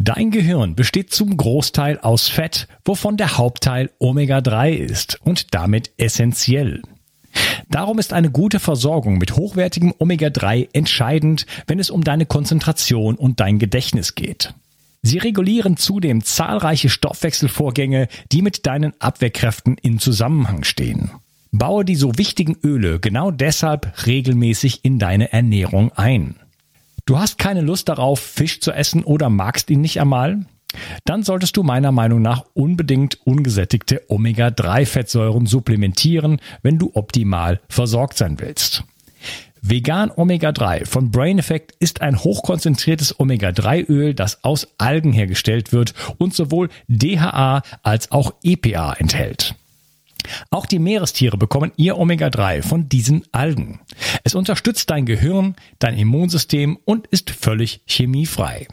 Dein Gehirn besteht zum Großteil aus Fett, wovon der Hauptteil Omega-3 ist und damit essentiell. Darum ist eine gute Versorgung mit hochwertigem Omega-3 entscheidend, wenn es um deine Konzentration und dein Gedächtnis geht. Sie regulieren zudem zahlreiche Stoffwechselvorgänge, die mit deinen Abwehrkräften in Zusammenhang stehen. Baue die so wichtigen Öle genau deshalb regelmäßig in deine Ernährung ein. Du hast keine Lust darauf, Fisch zu essen oder magst ihn nicht einmal? Dann solltest du meiner Meinung nach unbedingt ungesättigte Omega-3-Fettsäuren supplementieren, wenn du optimal versorgt sein willst. Vegan Omega 3 von Brain Effect ist ein hochkonzentriertes Omega 3 Öl, das aus Algen hergestellt wird und sowohl DHA als auch EPA enthält. Auch die Meerestiere bekommen ihr Omega-3 von diesen Algen. Es unterstützt dein Gehirn, dein Immunsystem und ist völlig chemiefrei.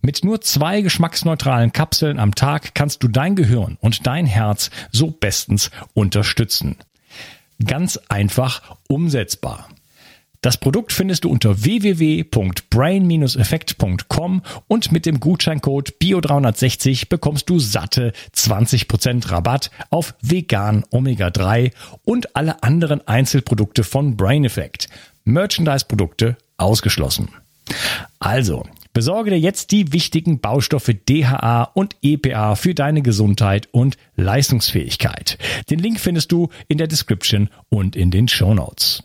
Mit nur zwei geschmacksneutralen Kapseln am Tag kannst du dein Gehirn und dein Herz so bestens unterstützen. Ganz einfach umsetzbar. Das Produkt findest du unter www.brain-effekt.com und mit dem Gutscheincode BIO360 bekommst du satte 20% Rabatt auf vegan Omega 3 und alle anderen Einzelprodukte von Brain Effect. Merchandise-Produkte ausgeschlossen. Also, besorge dir jetzt die wichtigen Baustoffe DHA und EPA für deine Gesundheit und Leistungsfähigkeit. Den Link findest du in der Description und in den Show Notes.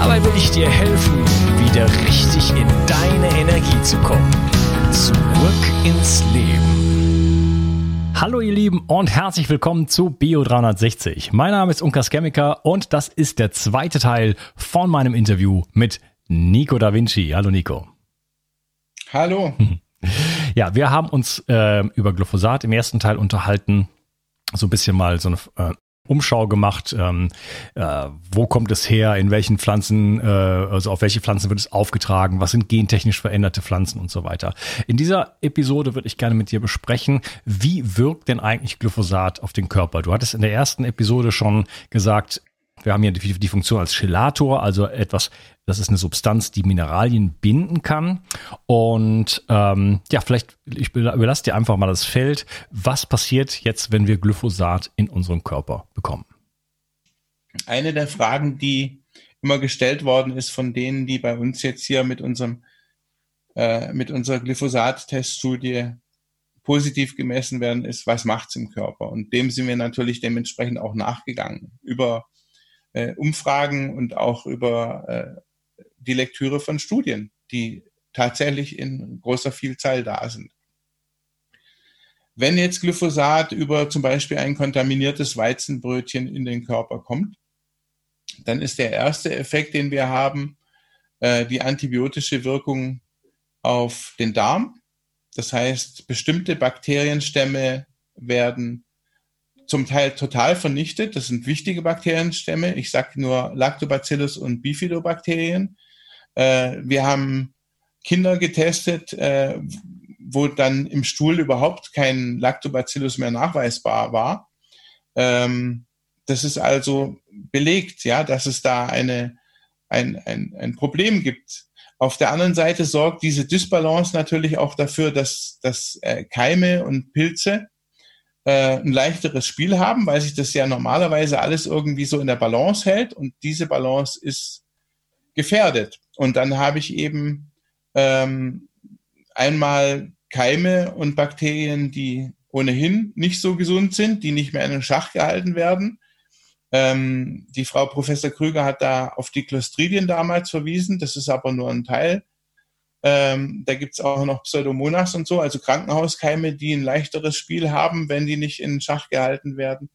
Dabei will ich dir helfen, wieder richtig in deine Energie zu kommen. Zurück ins Leben. Hallo ihr Lieben und herzlich willkommen zu Bio 360. Mein Name ist Unkas Chemiker und das ist der zweite Teil von meinem Interview mit Nico da Vinci. Hallo Nico. Hallo. Ja, wir haben uns äh, über Glyphosat im ersten Teil unterhalten, so ein bisschen mal so eine äh, Umschau gemacht, ähm, äh, wo kommt es her, in welchen Pflanzen, äh, also auf welche Pflanzen wird es aufgetragen, was sind gentechnisch veränderte Pflanzen und so weiter. In dieser Episode würde ich gerne mit dir besprechen, wie wirkt denn eigentlich Glyphosat auf den Körper? Du hattest in der ersten Episode schon gesagt, wir haben hier die, die Funktion als Chelator, also etwas, das ist eine Substanz, die Mineralien binden kann. Und ähm, ja, vielleicht, ich überlasse dir einfach mal das Feld. Was passiert jetzt, wenn wir Glyphosat in unserem Körper bekommen? Eine der Fragen, die immer gestellt worden ist von denen, die bei uns jetzt hier mit unserem äh, mit unserer Glyphosat-Teststudie positiv gemessen werden, ist, was macht's im Körper? Und dem sind wir natürlich dementsprechend auch nachgegangen über äh, Umfragen und auch über äh, die Lektüre von Studien, die tatsächlich in großer Vielzahl da sind. Wenn jetzt Glyphosat über zum Beispiel ein kontaminiertes Weizenbrötchen in den Körper kommt, dann ist der erste Effekt, den wir haben, äh, die antibiotische Wirkung auf den Darm. Das heißt, bestimmte Bakterienstämme werden zum Teil total vernichtet. Das sind wichtige Bakterienstämme. Ich sage nur Lactobacillus und Bifidobakterien. Äh, wir haben Kinder getestet, äh, wo dann im Stuhl überhaupt kein Lactobacillus mehr nachweisbar war. Ähm, das ist also belegt, ja, dass es da eine, ein, ein, ein Problem gibt. Auf der anderen Seite sorgt diese Dysbalance natürlich auch dafür, dass, dass äh, Keime und Pilze äh, ein leichteres Spiel haben, weil sich das ja normalerweise alles irgendwie so in der Balance hält und diese Balance ist gefährdet. Und dann habe ich eben ähm, einmal Keime und Bakterien, die ohnehin nicht so gesund sind, die nicht mehr in den Schach gehalten werden. Ähm, die Frau Professor Krüger hat da auf die Clostridien damals verwiesen. Das ist aber nur ein Teil ähm, da gibt's auch noch Pseudomonas und so, also Krankenhauskeime, die ein leichteres Spiel haben, wenn die nicht in Schach gehalten werden.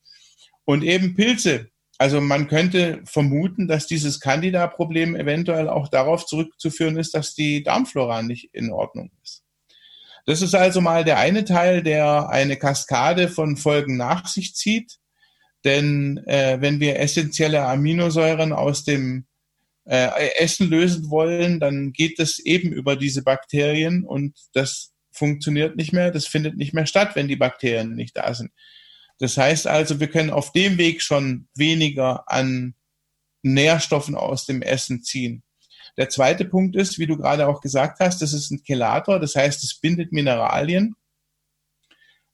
Und eben Pilze. Also man könnte vermuten, dass dieses Candida-Problem eventuell auch darauf zurückzuführen ist, dass die Darmflora nicht in Ordnung ist. Das ist also mal der eine Teil, der eine Kaskade von Folgen nach sich zieht. Denn äh, wenn wir essentielle Aminosäuren aus dem äh, Essen lösen wollen, dann geht es eben über diese Bakterien und das funktioniert nicht mehr, das findet nicht mehr statt, wenn die Bakterien nicht da sind. Das heißt also, wir können auf dem Weg schon weniger an Nährstoffen aus dem Essen ziehen. Der zweite Punkt ist, wie du gerade auch gesagt hast, das ist ein Chelator, das heißt, es bindet Mineralien.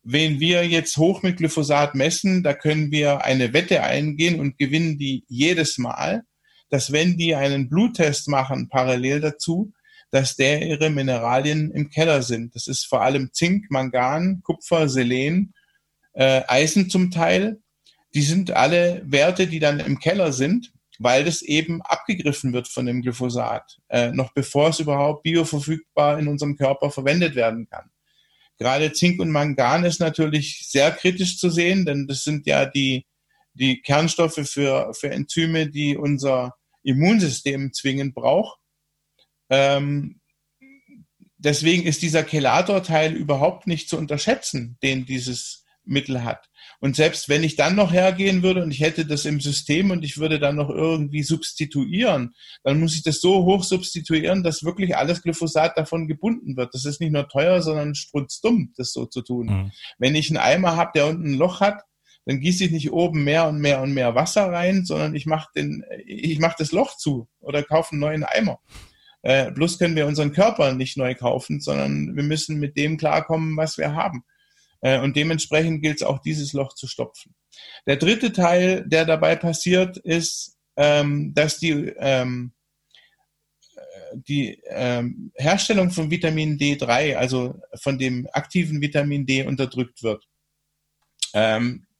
Wenn wir jetzt hoch mit Glyphosat messen, da können wir eine Wette eingehen und gewinnen die jedes Mal, dass wenn die einen Bluttest machen parallel dazu, dass der ihre Mineralien im Keller sind. Das ist vor allem Zink, Mangan, Kupfer, Selen, äh, Eisen zum Teil. Die sind alle Werte, die dann im Keller sind weil das eben abgegriffen wird von dem Glyphosat, äh, noch bevor es überhaupt bioverfügbar in unserem Körper verwendet werden kann. Gerade Zink und Mangan ist natürlich sehr kritisch zu sehen, denn das sind ja die, die Kernstoffe für, für Enzyme, die unser Immunsystem zwingend braucht. Ähm, deswegen ist dieser Chelator-Teil überhaupt nicht zu unterschätzen, den dieses Mittel hat. Und selbst wenn ich dann noch hergehen würde und ich hätte das im System und ich würde dann noch irgendwie substituieren, dann muss ich das so hoch substituieren, dass wirklich alles Glyphosat davon gebunden wird. Das ist nicht nur teuer, sondern strutzdumm, das so zu tun. Mhm. Wenn ich einen Eimer habe, der unten ein Loch hat, dann gieße ich nicht oben mehr und mehr und mehr Wasser rein, sondern ich mache mache das Loch zu oder kaufe einen neuen Eimer. Äh, bloß können wir unseren Körper nicht neu kaufen, sondern wir müssen mit dem klarkommen, was wir haben. Äh, und dementsprechend gilt es auch, dieses Loch zu stopfen. Der dritte Teil, der dabei passiert, ist, ähm, dass die, ähm, äh, die ähm, Herstellung von Vitamin D3, also von dem aktiven Vitamin D, unterdrückt wird. Ähm, äh,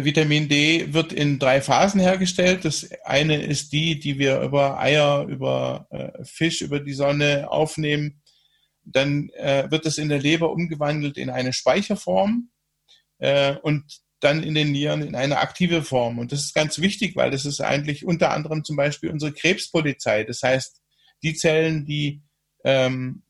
Vitamin D wird in drei Phasen hergestellt. Das eine ist die, die wir über Eier, über äh, Fisch, über die Sonne aufnehmen dann äh, wird es in der Leber umgewandelt in eine Speicherform äh, und dann in den Nieren in eine aktive Form. Und das ist ganz wichtig, weil das ist eigentlich unter anderem zum Beispiel unsere Krebspolizei. Das heißt, die Zellen, die ähm,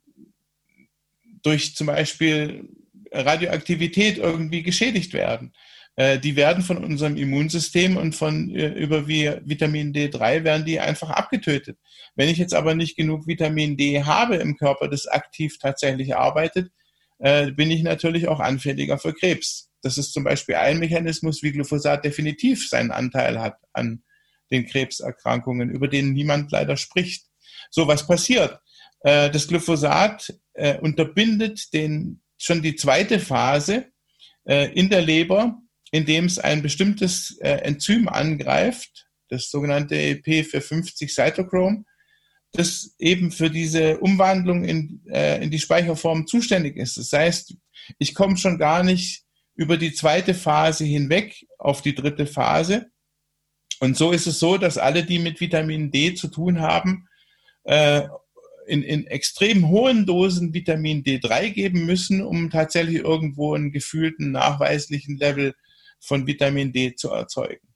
durch zum Beispiel Radioaktivität irgendwie geschädigt werden, äh, die werden von unserem Immunsystem und von äh, über Vitamin D3 werden die einfach abgetötet. Wenn ich jetzt aber nicht genug Vitamin D habe im Körper, das aktiv tatsächlich arbeitet, äh, bin ich natürlich auch anfälliger für Krebs. Das ist zum Beispiel ein Mechanismus, wie Glyphosat definitiv seinen Anteil hat an den Krebserkrankungen, über den niemand leider spricht. So, was passiert? Das Glyphosat unterbindet den, schon die zweite Phase in der Leber indem es ein bestimmtes äh, Enzym angreift, das sogenannte P450 Cytochrome, das eben für diese Umwandlung in, äh, in die Speicherform zuständig ist. Das heißt, ich komme schon gar nicht über die zweite Phase hinweg auf die dritte Phase. Und so ist es so, dass alle, die mit Vitamin D zu tun haben, äh, in, in extrem hohen Dosen Vitamin D3 geben müssen, um tatsächlich irgendwo einen gefühlten, nachweislichen Level von Vitamin D zu erzeugen.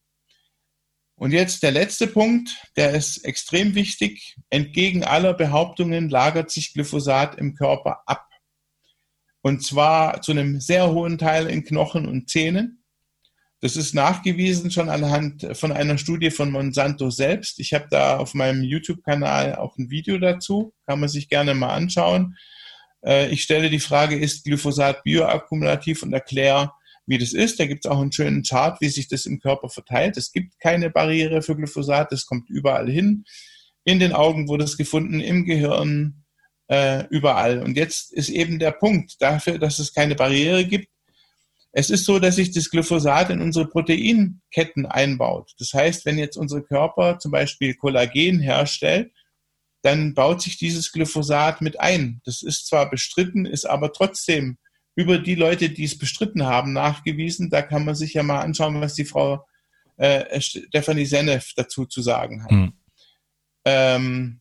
Und jetzt der letzte Punkt, der ist extrem wichtig. Entgegen aller Behauptungen lagert sich Glyphosat im Körper ab. Und zwar zu einem sehr hohen Teil in Knochen und Zähnen. Das ist nachgewiesen schon anhand von einer Studie von Monsanto selbst. Ich habe da auf meinem YouTube-Kanal auch ein Video dazu, kann man sich gerne mal anschauen. Äh, ich stelle die Frage, ist Glyphosat bioakkumulativ und erkläre, wie das ist. Da gibt es auch einen schönen Chart, wie sich das im Körper verteilt. Es gibt keine Barriere für Glyphosat, das kommt überall hin. In den Augen wurde es gefunden, im Gehirn, äh, überall. Und jetzt ist eben der Punkt dafür, dass es keine Barriere gibt. Es ist so, dass sich das Glyphosat in unsere Proteinketten einbaut. Das heißt, wenn jetzt unser Körper zum Beispiel Kollagen herstellt, dann baut sich dieses Glyphosat mit ein. Das ist zwar bestritten, ist aber trotzdem über die Leute, die es bestritten haben, nachgewiesen. Da kann man sich ja mal anschauen, was die Frau äh, Stephanie Senef dazu zu sagen hat. Hm. Ähm,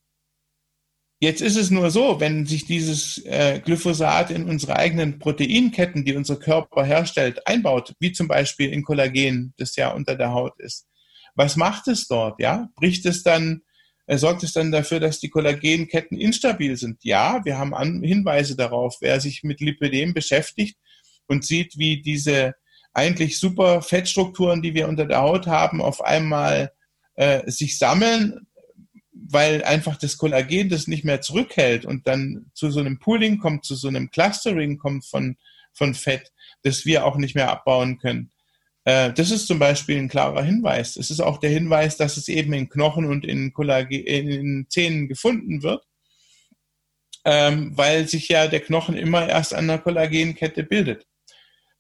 jetzt ist es nur so, wenn sich dieses äh, Glyphosat in unsere eigenen Proteinketten, die unser Körper herstellt, einbaut, wie zum Beispiel in Kollagen, das ja unter der Haut ist, was macht es dort? Ja, bricht es dann sorgt es dann dafür, dass die Kollagenketten instabil sind. Ja, wir haben An Hinweise darauf. Wer sich mit Lipidem beschäftigt und sieht, wie diese eigentlich super Fettstrukturen, die wir unter der Haut haben, auf einmal äh, sich sammeln, weil einfach das Kollagen das nicht mehr zurückhält und dann zu so einem Pooling kommt, zu so einem Clustering kommt von, von Fett, das wir auch nicht mehr abbauen können. Äh, das ist zum Beispiel ein klarer Hinweis. Es ist auch der Hinweis, dass es eben in Knochen und in, Kollagen, in Zähnen gefunden wird, ähm, weil sich ja der Knochen immer erst an der Kollagenkette bildet.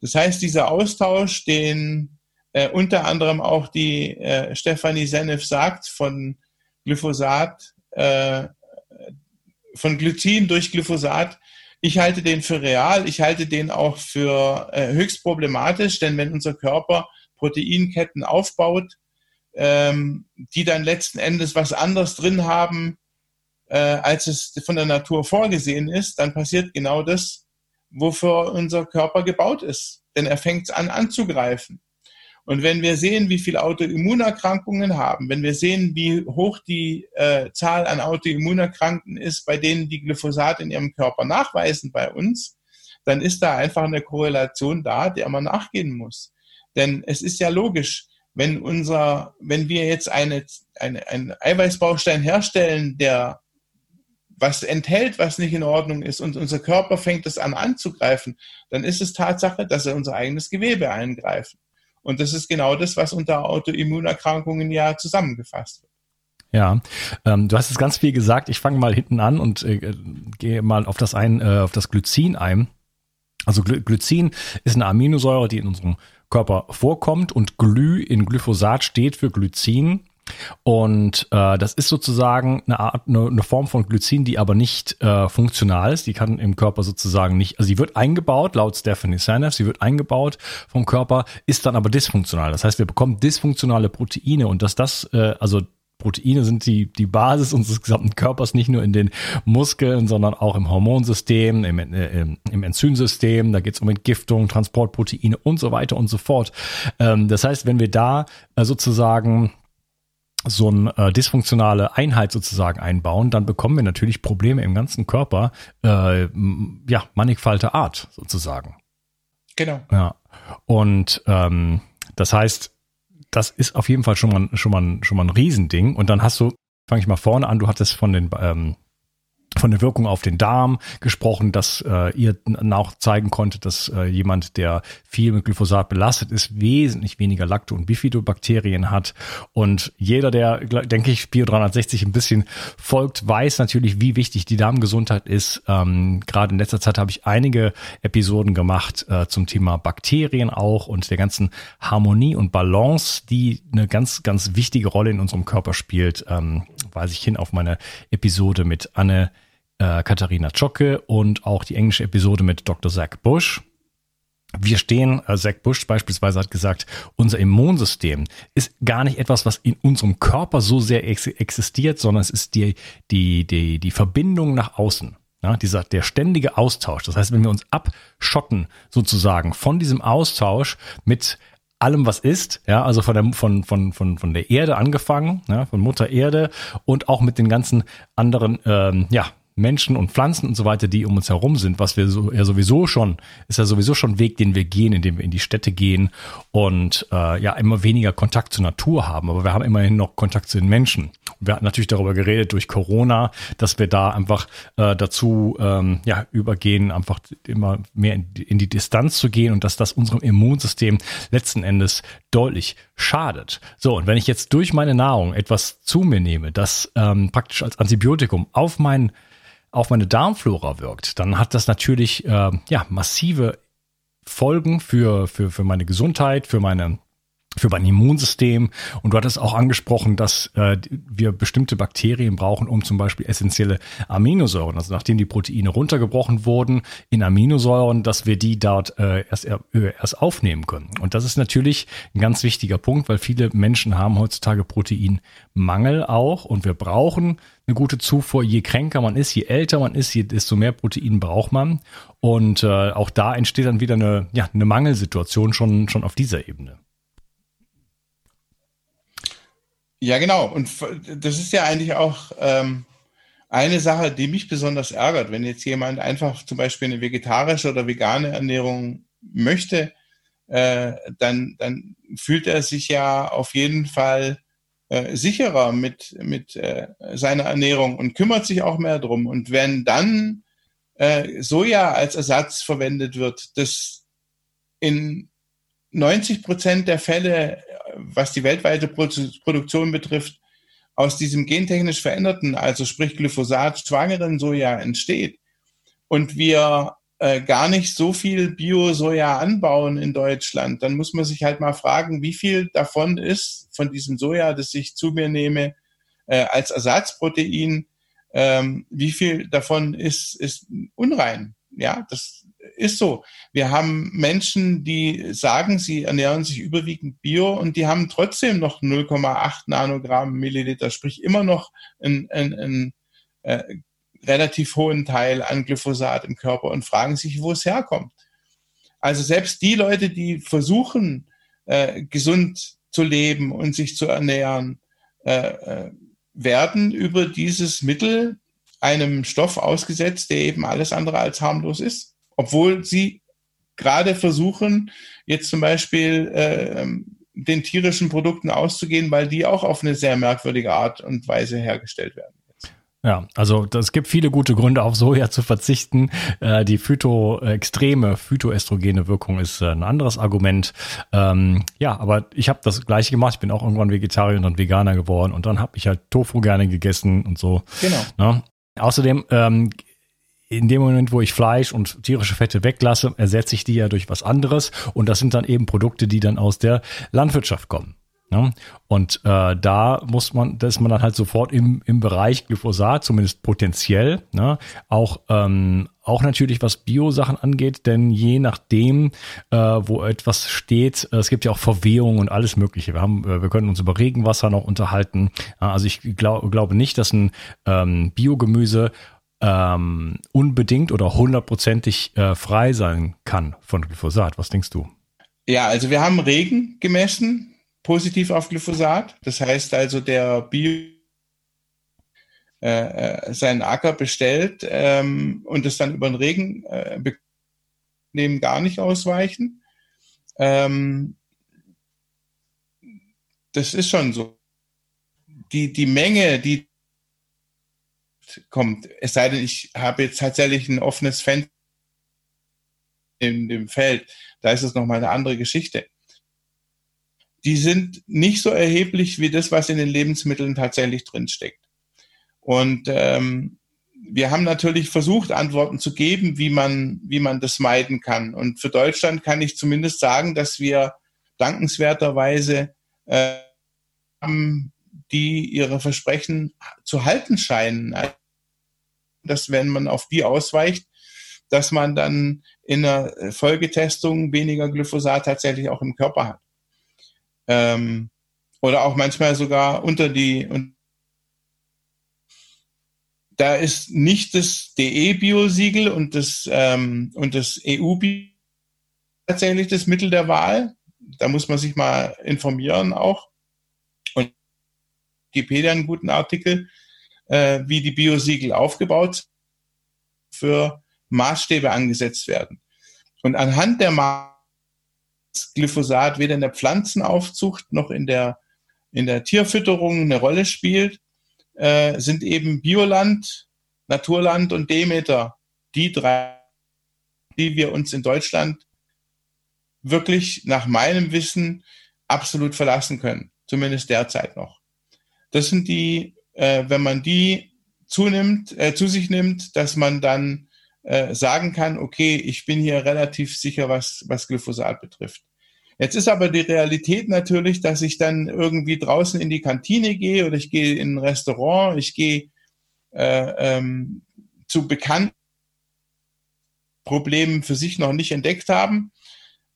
Das heißt, dieser Austausch, den äh, unter anderem auch die äh, Stefanie Senef sagt von Glyphosat, äh, von Glycin durch Glyphosat, ich halte den für real, ich halte den auch für äh, höchst problematisch, denn wenn unser Körper Proteinketten aufbaut, ähm, die dann letzten Endes was anderes drin haben, äh, als es von der Natur vorgesehen ist, dann passiert genau das, wofür unser Körper gebaut ist. Denn er fängt an anzugreifen. Und wenn wir sehen, wie viele Autoimmunerkrankungen haben, wenn wir sehen, wie hoch die äh, Zahl an Autoimmunerkrankten ist, bei denen die Glyphosat in ihrem Körper nachweisen bei uns, dann ist da einfach eine Korrelation da, der man nachgehen muss. Denn es ist ja logisch, wenn unser, wenn wir jetzt eine, eine, einen Eiweißbaustein herstellen, der was enthält, was nicht in Ordnung ist und unser Körper fängt es an anzugreifen, dann ist es Tatsache, dass er unser eigenes Gewebe eingreift. Und das ist genau das, was unter Autoimmunerkrankungen ja zusammengefasst wird. Ja, ähm, du hast es ganz viel gesagt. Ich fange mal hinten an und äh, gehe mal auf das ein, äh, auf das Glycin ein. Also Gly Glycin ist eine Aminosäure, die in unserem Körper vorkommt und Gly in Glyphosat steht für Glycin. Und äh, das ist sozusagen eine Art, eine, eine Form von Glycin, die aber nicht äh, funktional ist. Die kann im Körper sozusagen nicht, also sie wird eingebaut, laut Stephanie Sanef, sie wird eingebaut vom Körper, ist dann aber dysfunktional. Das heißt, wir bekommen dysfunktionale Proteine und dass das, äh, also Proteine sind die, die Basis unseres gesamten Körpers, nicht nur in den Muskeln, sondern auch im Hormonsystem, im, äh, im Enzymsystem. Da geht es um Entgiftung, Transportproteine und so weiter und so fort. Ähm, das heißt, wenn wir da äh, sozusagen so eine äh, dysfunktionale Einheit sozusagen einbauen, dann bekommen wir natürlich Probleme im ganzen Körper, äh, ja, mannigfalte Art sozusagen. Genau. Ja. Und ähm, das heißt, das ist auf jeden Fall schon mal schon mal schon mal ein Riesending. Und dann hast du, fange ich mal vorne an, du hattest von den ähm, von der Wirkung auf den Darm gesprochen, dass äh, ihr nachzeigen konntet, dass äh, jemand, der viel mit Glyphosat belastet ist, wesentlich weniger Lacto- und Bifidobakterien hat. Und jeder, der, denke ich, Bio 360 ein bisschen folgt, weiß natürlich, wie wichtig die Darmgesundheit ist. Ähm, Gerade in letzter Zeit habe ich einige Episoden gemacht äh, zum Thema Bakterien auch und der ganzen Harmonie und Balance, die eine ganz, ganz wichtige Rolle in unserem Körper spielt. Ähm, weise ich hin auf meine Episode mit Anne äh, Katharina Zschocke und auch die englische Episode mit Dr. Zach Bush. Wir stehen, äh, Zach Bush beispielsweise hat gesagt, unser Immunsystem ist gar nicht etwas, was in unserem Körper so sehr ex existiert, sondern es ist die, die, die, die Verbindung nach außen. Ja, dieser, der ständige Austausch. Das heißt, wenn wir uns abschotten sozusagen von diesem Austausch mit allem, was ist, ja, also von der, von, von, von, von der Erde angefangen, ja, von Mutter Erde und auch mit den ganzen anderen, ähm, ja, Menschen und Pflanzen und so weiter, die um uns herum sind, was wir so ja sowieso schon, ist ja sowieso schon ein Weg, den wir gehen, indem wir in die Städte gehen und äh, ja immer weniger Kontakt zur Natur haben. Aber wir haben immerhin noch Kontakt zu den Menschen. Wir hatten natürlich darüber geredet durch Corona, dass wir da einfach äh, dazu ähm, ja übergehen, einfach immer mehr in, in die Distanz zu gehen und dass das unserem Immunsystem letzten Endes deutlich schadet. So, und wenn ich jetzt durch meine Nahrung etwas zu mir nehme, das ähm, praktisch als Antibiotikum auf meinen auf meine Darmflora wirkt, dann hat das natürlich äh, ja massive Folgen für, für, für meine Gesundheit, für meine für mein Immunsystem. Und du hattest auch angesprochen, dass äh, wir bestimmte Bakterien brauchen, um zum Beispiel essentielle Aminosäuren, also nachdem die Proteine runtergebrochen wurden in Aminosäuren, dass wir die dort äh, erst, äh, erst aufnehmen können. Und das ist natürlich ein ganz wichtiger Punkt, weil viele Menschen haben heutzutage Proteinmangel auch und wir brauchen eine gute Zufuhr. Je kränker man ist, je älter man ist, desto mehr Protein braucht man. Und äh, auch da entsteht dann wieder eine, ja, eine Mangelsituation schon, schon auf dieser Ebene. Ja, genau. Und das ist ja eigentlich auch ähm, eine Sache, die mich besonders ärgert, wenn jetzt jemand einfach zum Beispiel eine vegetarische oder vegane Ernährung möchte, äh, dann, dann fühlt er sich ja auf jeden Fall äh, sicherer mit, mit äh, seiner Ernährung und kümmert sich auch mehr drum. Und wenn dann äh, Soja als Ersatz verwendet wird, das in 90 Prozent der Fälle, was die weltweite Produktion betrifft, aus diesem gentechnisch veränderten, also sprich Glyphosat, schwangeren Soja entsteht und wir äh, gar nicht so viel Bio-Soja anbauen in Deutschland, dann muss man sich halt mal fragen, wie viel davon ist von diesem Soja, das ich zu mir nehme, äh, als Ersatzprotein, ähm, wie viel davon ist, ist unrein. Ja, das ist so. Wir haben Menschen, die sagen, sie ernähren sich überwiegend bio und die haben trotzdem noch 0,8 Nanogramm Milliliter, sprich immer noch einen, einen, einen äh, relativ hohen Teil an Glyphosat im Körper und fragen sich, wo es herkommt. Also selbst die Leute, die versuchen, äh, gesund zu leben und sich zu ernähren, äh, äh werden über dieses Mittel einem Stoff ausgesetzt, der eben alles andere als harmlos ist obwohl sie gerade versuchen, jetzt zum Beispiel äh, den tierischen Produkten auszugehen, weil die auch auf eine sehr merkwürdige Art und Weise hergestellt werden. Ja, also es gibt viele gute Gründe, auf Soja zu verzichten. Äh, die phyto, extreme phytoestrogene Wirkung ist äh, ein anderes Argument. Ähm, ja, aber ich habe das gleiche gemacht. Ich bin auch irgendwann Vegetarier und dann Veganer geworden und dann habe ich halt Tofu gerne gegessen und so. Genau. Ne? Außerdem ähm, in dem Moment, wo ich Fleisch und tierische Fette weglasse, ersetze ich die ja durch was anderes. Und das sind dann eben Produkte, die dann aus der Landwirtschaft kommen. Ne? Und äh, da muss man, da ist man dann halt sofort im, im Bereich Glyphosat, zumindest potenziell, ne? auch, ähm, auch natürlich was Bio-Sachen angeht, denn je nachdem, äh, wo etwas steht, äh, es gibt ja auch Verwehung und alles Mögliche. Wir haben, äh, wir können uns über Regenwasser noch unterhalten. Also ich glaub, glaube nicht, dass ein ähm, Biogemüse ähm, unbedingt oder hundertprozentig äh, frei sein kann von Glyphosat. Was denkst du? Ja, also wir haben Regen gemessen, positiv auf Glyphosat. Das heißt also, der Bio äh, äh seinen Acker bestellt ähm, und es dann über den Regen äh, nehmen gar nicht ausweichen. Ähm, das ist schon so. Die, die Menge, die kommt. Es sei denn, ich habe jetzt tatsächlich ein offenes Fenster in dem Feld. Da ist es nochmal eine andere Geschichte. Die sind nicht so erheblich wie das, was in den Lebensmitteln tatsächlich drinsteckt. Und ähm, wir haben natürlich versucht, Antworten zu geben, wie man, wie man das meiden kann. Und für Deutschland kann ich zumindest sagen, dass wir dankenswerterweise äh, haben die ihre Versprechen zu halten scheinen. Dass wenn man auf die ausweicht, dass man dann in der Folgetestung weniger Glyphosat tatsächlich auch im Körper hat. Ähm, oder auch manchmal sogar unter die. Und da ist nicht das DE-Biosiegel und das, ähm, und das EU-Bio tatsächlich das Mittel der Wahl. Da muss man sich mal informieren auch. Wikipedia einen guten Artikel, äh, wie die Biosiegel aufgebaut für Maßstäbe angesetzt werden. Und anhand der Maßstäbe Glyphosat weder in der Pflanzenaufzucht noch in der, in der Tierfütterung eine Rolle spielt, äh, sind eben Bioland, Naturland und Demeter die drei, die wir uns in Deutschland wirklich nach meinem Wissen absolut verlassen können. Zumindest derzeit noch. Das sind die, äh, wenn man die zunimmt, äh, zu sich nimmt, dass man dann äh, sagen kann, okay, ich bin hier relativ sicher, was, was Glyphosat betrifft. Jetzt ist aber die Realität natürlich, dass ich dann irgendwie draußen in die Kantine gehe oder ich gehe in ein Restaurant, ich gehe äh, ähm, zu bekannten Problemen für sich noch nicht entdeckt haben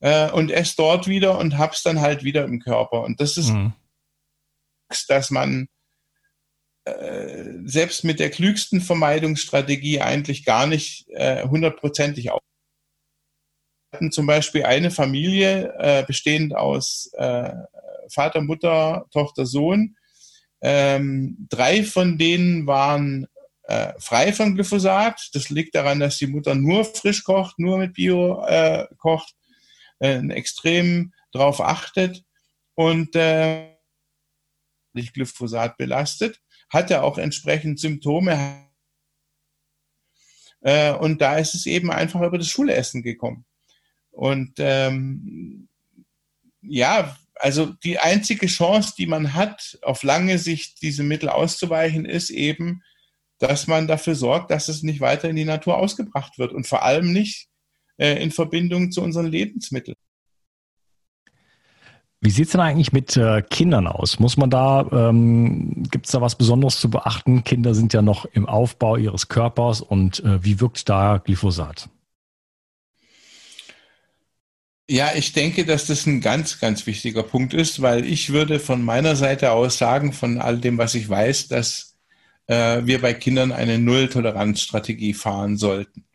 äh, und esse dort wieder und hab's dann halt wieder im Körper. Und das ist mhm dass man äh, selbst mit der klügsten Vermeidungsstrategie eigentlich gar nicht äh, hundertprozentig auf. Wir hatten zum Beispiel eine Familie, äh, bestehend aus äh, Vater, Mutter, Tochter, Sohn, Ähm, drei von denen waren äh, frei von Glyphosat. Das liegt daran, dass die Mutter nur frisch kocht, nur mit Bio äh, kocht, äh, extrem darauf achtet und äh, Glyphosat belastet, hat er auch entsprechend Symptome. Äh, und da ist es eben einfach über das Schulessen gekommen. Und ähm, ja, also die einzige Chance, die man hat, auf lange Sicht diese Mittel auszuweichen, ist eben, dass man dafür sorgt, dass es nicht weiter in die Natur ausgebracht wird und vor allem nicht äh, in Verbindung zu unseren Lebensmitteln. Wie sieht es denn eigentlich mit äh, Kindern aus? Muss man da, ähm, gibt es da was Besonderes zu beachten? Kinder sind ja noch im Aufbau ihres Körpers und äh, wie wirkt da Glyphosat? Ja, ich denke, dass das ein ganz, ganz wichtiger Punkt ist, weil ich würde von meiner Seite aus sagen, von all dem, was ich weiß, dass äh, wir bei Kindern eine Null-Toleranz-Strategie fahren sollten.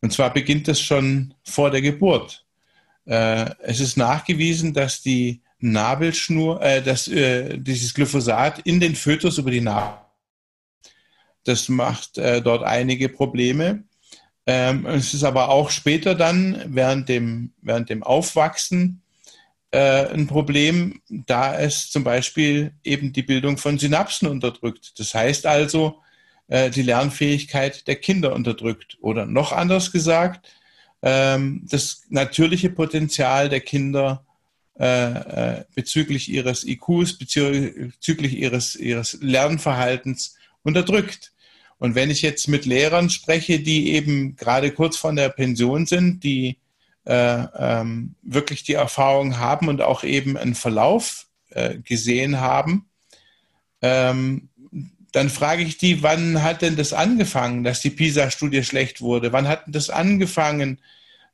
Und zwar beginnt es schon vor der Geburt. Äh, es ist nachgewiesen, dass die Nabelschnur, äh, dass äh, dieses Glyphosat in den Fötus über die Nabel, das macht äh, dort einige Probleme. Ähm, es ist aber auch später dann, während dem, während dem Aufwachsen, äh, ein Problem, da es zum Beispiel eben die Bildung von Synapsen unterdrückt. Das heißt also, äh, die Lernfähigkeit der Kinder unterdrückt. Oder noch anders gesagt, ähm, das natürliche Potenzial der Kinder äh, äh bezüglich ihres IQs, bezüglich ihres, ihres Lernverhaltens unterdrückt. Und wenn ich jetzt mit Lehrern spreche, die eben gerade kurz vor der Pension sind, die äh, ähm, wirklich die Erfahrung haben und auch eben einen Verlauf äh, gesehen haben, ähm, dann frage ich die, wann hat denn das angefangen, dass die PISA-Studie schlecht wurde? Wann hat denn das angefangen,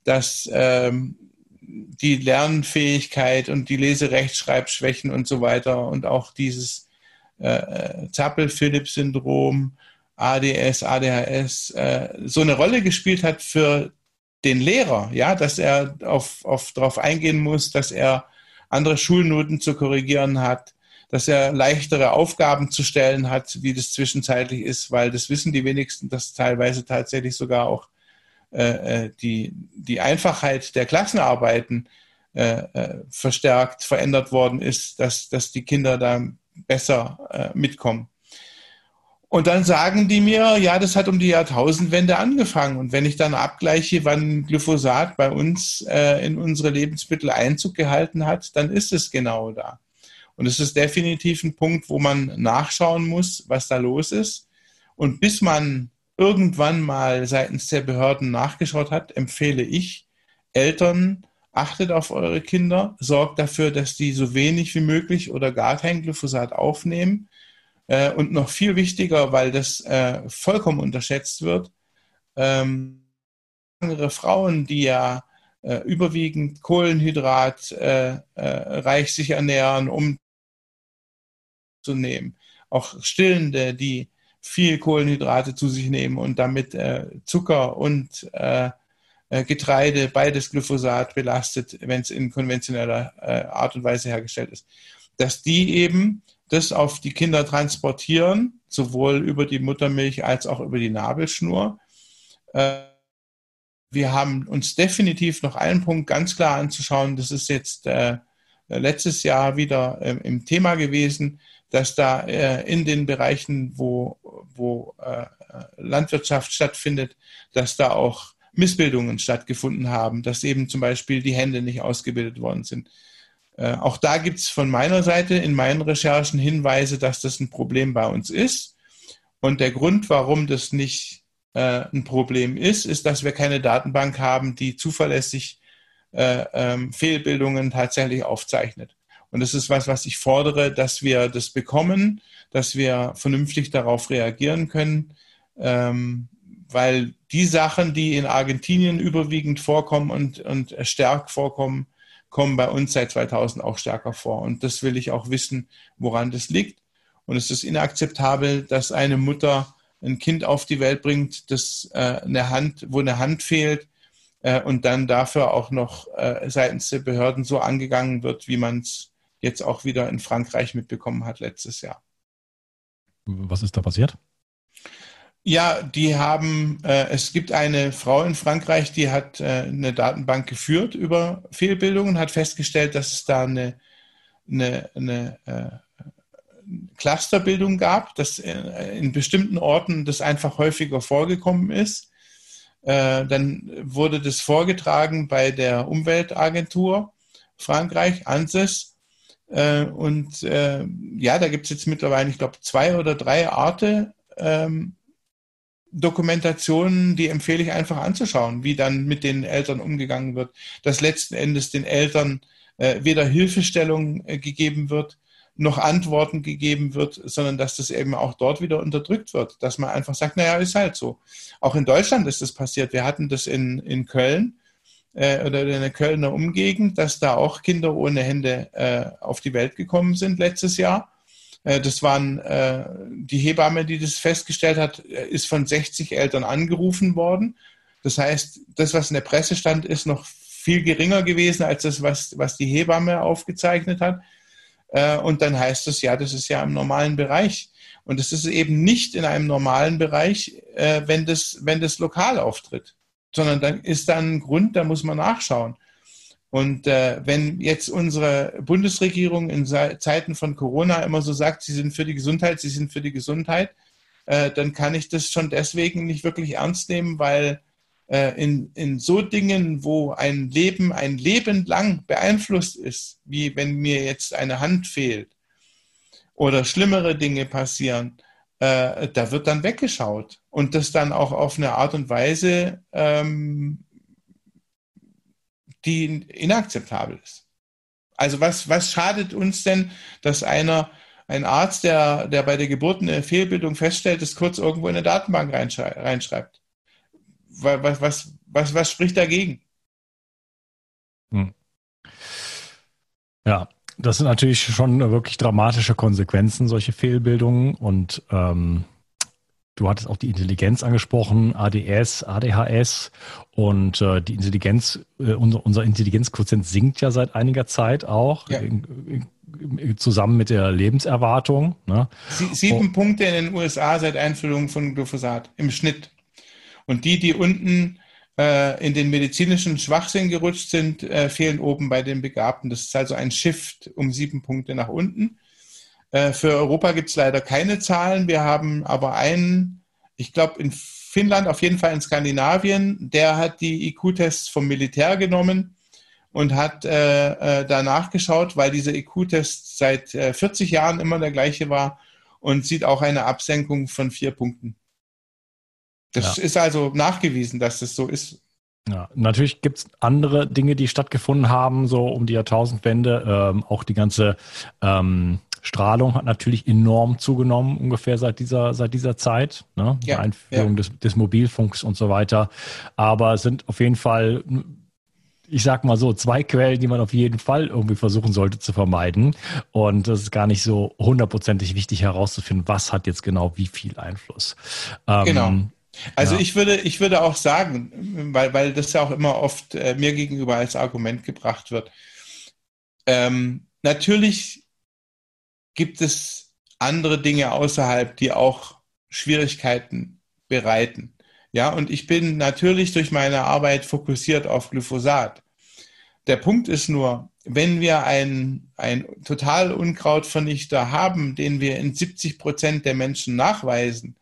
dass ähm, die Lernfähigkeit und die Leserechtschreibschwächen und so weiter und auch dieses äh, äh Zappel-Philipp-Syndrom ADS, ADHS äh, so eine Rolle gespielt hat für den Lehrer, ja, dass er auf, auf darauf eingehen muss, dass er andere Schulnoten zu korrigieren hat, dass er leichtere Aufgaben zu stellen hat, wie das zwischenzeitlich ist, weil das wissen die wenigsten, dass teilweise tatsächlich sogar auch äh, äh die, die Einfachheit der Klassenarbeiten äh, äh, verstärkt verändert worden ist, dass, dass die Kinder da besser äh, mitkommen. Und dann sagen die mir, ja, das hat um die Jahrtausendwende angefangen. Und wenn ich dann abgleiche, wann Glyphosat bei uns äh, in unsere Lebensmittel Einzug gehalten hat, dann ist es genau da. Und es ist definitiv ein Punkt, wo man nachschauen muss, was da los ist. Und bis man irgendwann mal seitens der Behörden nachgeschaut hat, empfehle ich Eltern, achtet auf eure Kinder, sorgt dafür, dass die so wenig wie möglich oder gar kein Glyphosat aufnehmen äh, und noch viel wichtiger, weil das äh, vollkommen unterschätzt wird, ähm, andere Frauen, die ja äh, überwiegend Kohlenhydrat äh, äh, reich sich ernähren, um zu nehmen. Auch Stillende, die viel Kohlenhydrate zu sich nehmen und damit äh, Zucker und Getreide, beides Glyphosat belastet, wenn es in konventioneller Art und Weise hergestellt ist, dass die eben das auf die Kinder transportieren, sowohl über die Muttermilch als auch über die Nabelschnur. Äh, wir haben uns definitiv noch einen Punkt ganz klar anzuschauen. Das ist jetzt äh, letztes Jahr wieder äh, im Thema gewesen, dass da in den Bereichen, wo, wo Landwirtschaft stattfindet, dass da auch Missbildungen stattgefunden haben, dass eben zum Beispiel die Hände nicht ausgebildet worden sind. Äh, auch da gibt es von meiner Seite in meinen Recherchen Hinweise, dass das ein Problem bei uns ist. Und der Grund, warum das nicht äh, ein Problem ist, ist, dass wir keine Datenbank haben, die zuverlässig äh, ähm, Fehlbildungen tatsächlich aufzeichnet. Und das ist was, was ich fordere, dass wir das bekommen, dass wir vernünftig darauf reagieren können, ähm, weil die Sachen, die in Argentinien überwiegend vorkommen und, und stark vorkommen, kommen bei uns seit 2000 auch stärker vor. Und das will ich auch wissen, woran das liegt. Und es ist inakzeptabel, dass eine Mutter ein Kind auf die Welt bringt, das äh, eine Hand, wo eine Hand fehlt äh, und dann dafür auch noch äh, seitens der Behörden so angegangen wird, wie man es jetzt auch wieder in Frankreich mitbekommen hat letztes Jahr. Was ist da passiert? Ja, die haben, äh, es gibt eine Frau in Frankreich, die hat äh, eine Datenbank geführt über Fehlbildungen, hat festgestellt, dass es da eine, eine, eine äh, Clusterbildung gab, dass äh, in bestimmten Orten das einfach häufiger vorgekommen ist. Äh, dann wurde das vorgetragen bei der Umweltagentur Frankreich, ANSES. Äh, und ja, da gibt es jetzt mittlerweile, ich glaube, zwei oder drei Arten. Ähm, Dokumentationen, die empfehle ich einfach anzuschauen, wie dann mit den Eltern umgegangen wird, dass letzten Endes den Eltern äh, weder Hilfestellung äh, gegeben wird, noch Antworten gegeben wird, sondern dass das eben auch dort wieder unterdrückt wird, dass man einfach sagt, naja, ist halt so. Auch in Deutschland ist das passiert. Wir hatten das in, in Köln äh, oder in der Kölner Umgegend, dass da auch Kinder ohne Hände äh, auf die Welt gekommen sind letztes Jahr. Äh, das waren äh, die Hebamme, die das festgestellt hat, äh, ist von 60 Eltern angerufen worden. Das heißt, das, was in der Presse stand, ist noch viel geringer gewesen als das, was, was die Hebamme aufgezeichnet hat. Und dann heißt es, ja, das ist ja im normalen Bereich. Und es ist eben nicht in einem normalen Bereich, wenn das, wenn das lokal auftritt, sondern dann ist da ein Grund, da muss man nachschauen. Und äh, wenn jetzt unsere Bundesregierung in Zeiten von Corona immer so sagt, sie sind für die Gesundheit, sie sind für die Gesundheit, äh, dann kann ich das schon deswegen nicht wirklich ernst nehmen, weil äh, in, in so Dingen, wo ein Leben ein Leben lang beeinflusst ist, wie wenn mir jetzt eine Hand fehlt oder schlimmere Dinge passieren, äh, da wird dann weggeschaut und das dann auch auf eine Art und Weise ähm, die inakzeptabel ist. Also was, was schadet uns denn, dass einer, ein Arzt, der, der bei der Geburt eine Fehlbildung feststellt, das kurz irgendwo in eine Datenbank reinschreibt? Was, was, was, was spricht dagegen? Hm. Ja, das sind natürlich schon wirklich dramatische Konsequenzen, solche Fehlbildungen. Und ähm, Du hattest auch die Intelligenz angesprochen, ADS, ADHS und äh, die Intelligenz, äh, unser, unser Intelligenzquotient sinkt ja seit einiger Zeit auch, ja. in, in, zusammen mit der Lebenserwartung. Ne? sieben oh. Punkte in den USA seit Einführung von Glyphosat im Schnitt. Und die, die unten äh, in den medizinischen Schwachsinn gerutscht sind, äh, fehlen oben bei den Begabten. Das ist also ein Shift um sieben Punkte nach unten. Äh, für Europa gibt es leider keine Zahlen. Wir haben aber einen, ich glaube in Finnland, auf jeden Fall in Skandinavien, der hat die IQ-Tests vom Militär genommen und hat äh, äh, danach geschaut, weil dieser IQ-Test seit äh, 40 Jahren immer der gleiche war und sieht auch eine Absenkung von vier Punkten. Das ja. ist also nachgewiesen, dass das so ist. Ja, natürlich gibt es andere Dinge, die stattgefunden haben, so um die Jahrtausendwende. Ähm, auch die ganze ähm, Strahlung hat natürlich enorm zugenommen, ungefähr seit dieser, seit dieser Zeit, ne? Ja, Die Einführung ja. des, des Mobilfunks und so weiter. Aber es sind auf jeden Fall ich sag mal so, zwei Quellen, die man auf jeden Fall irgendwie versuchen sollte zu vermeiden. Und das ist gar nicht so hundertprozentig wichtig herauszufinden, was hat jetzt genau wie viel Einfluss. Ähm, genau. Also ja. ich würde, ich würde auch sagen, weil, weil das ja auch immer oft äh, mir gegenüber als Argument gebracht wird. Ähm, natürlich gibt es andere Dinge außerhalb, die auch Schwierigkeiten bereiten. Ja, und ich bin natürlich durch meine Arbeit fokussiert auf Glyphosat. Der Punkt ist nur, wenn wir einen, einen total Unkrautvernichter haben, den wir in 70 Prozent der Menschen nachweisen,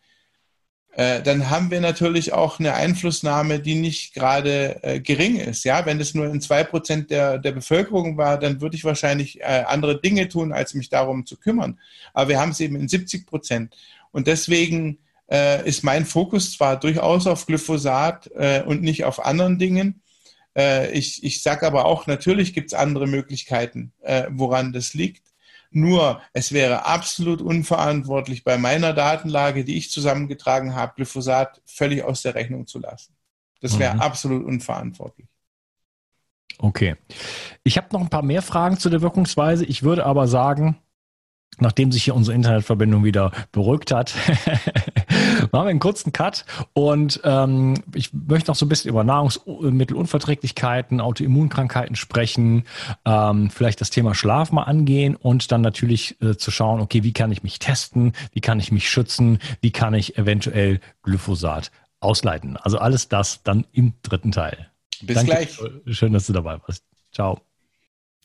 äh, dann haben wir natürlich auch eine Einflussnahme, die nicht gerade äh, gering ist. Ja, wenn es nur in zwei Prozent der, der Bevölkerung war, dann würde ich wahrscheinlich äh, andere Dinge tun, als mich darum zu kümmern. Aber wir haben es eben in 70 Prozent. Und deswegen äh, ist mein Fokus zwar durchaus auf Glyphosat äh, und nicht auf anderen Dingen. Ich ich sage aber auch, natürlich gibt es andere Möglichkeiten, woran das liegt. Nur, es wäre absolut unverantwortlich, bei meiner Datenlage, die ich zusammengetragen habe, Glyphosat völlig aus der Rechnung zu lassen. Das wäre mhm. absolut unverantwortlich. Okay. Ich habe noch ein paar mehr Fragen zu der Wirkungsweise. Ich würde aber sagen, nachdem sich hier unsere Internetverbindung wieder beruhigt hat, Machen wir einen kurzen Cut und ähm, ich möchte noch so ein bisschen über Nahrungsmittelunverträglichkeiten, Autoimmunkrankheiten sprechen, ähm, vielleicht das Thema Schlaf mal angehen und dann natürlich äh, zu schauen, okay, wie kann ich mich testen, wie kann ich mich schützen, wie kann ich eventuell Glyphosat ausleiten. Also alles das dann im dritten Teil. Bis Danke. gleich. Schön, dass du dabei warst. Ciao.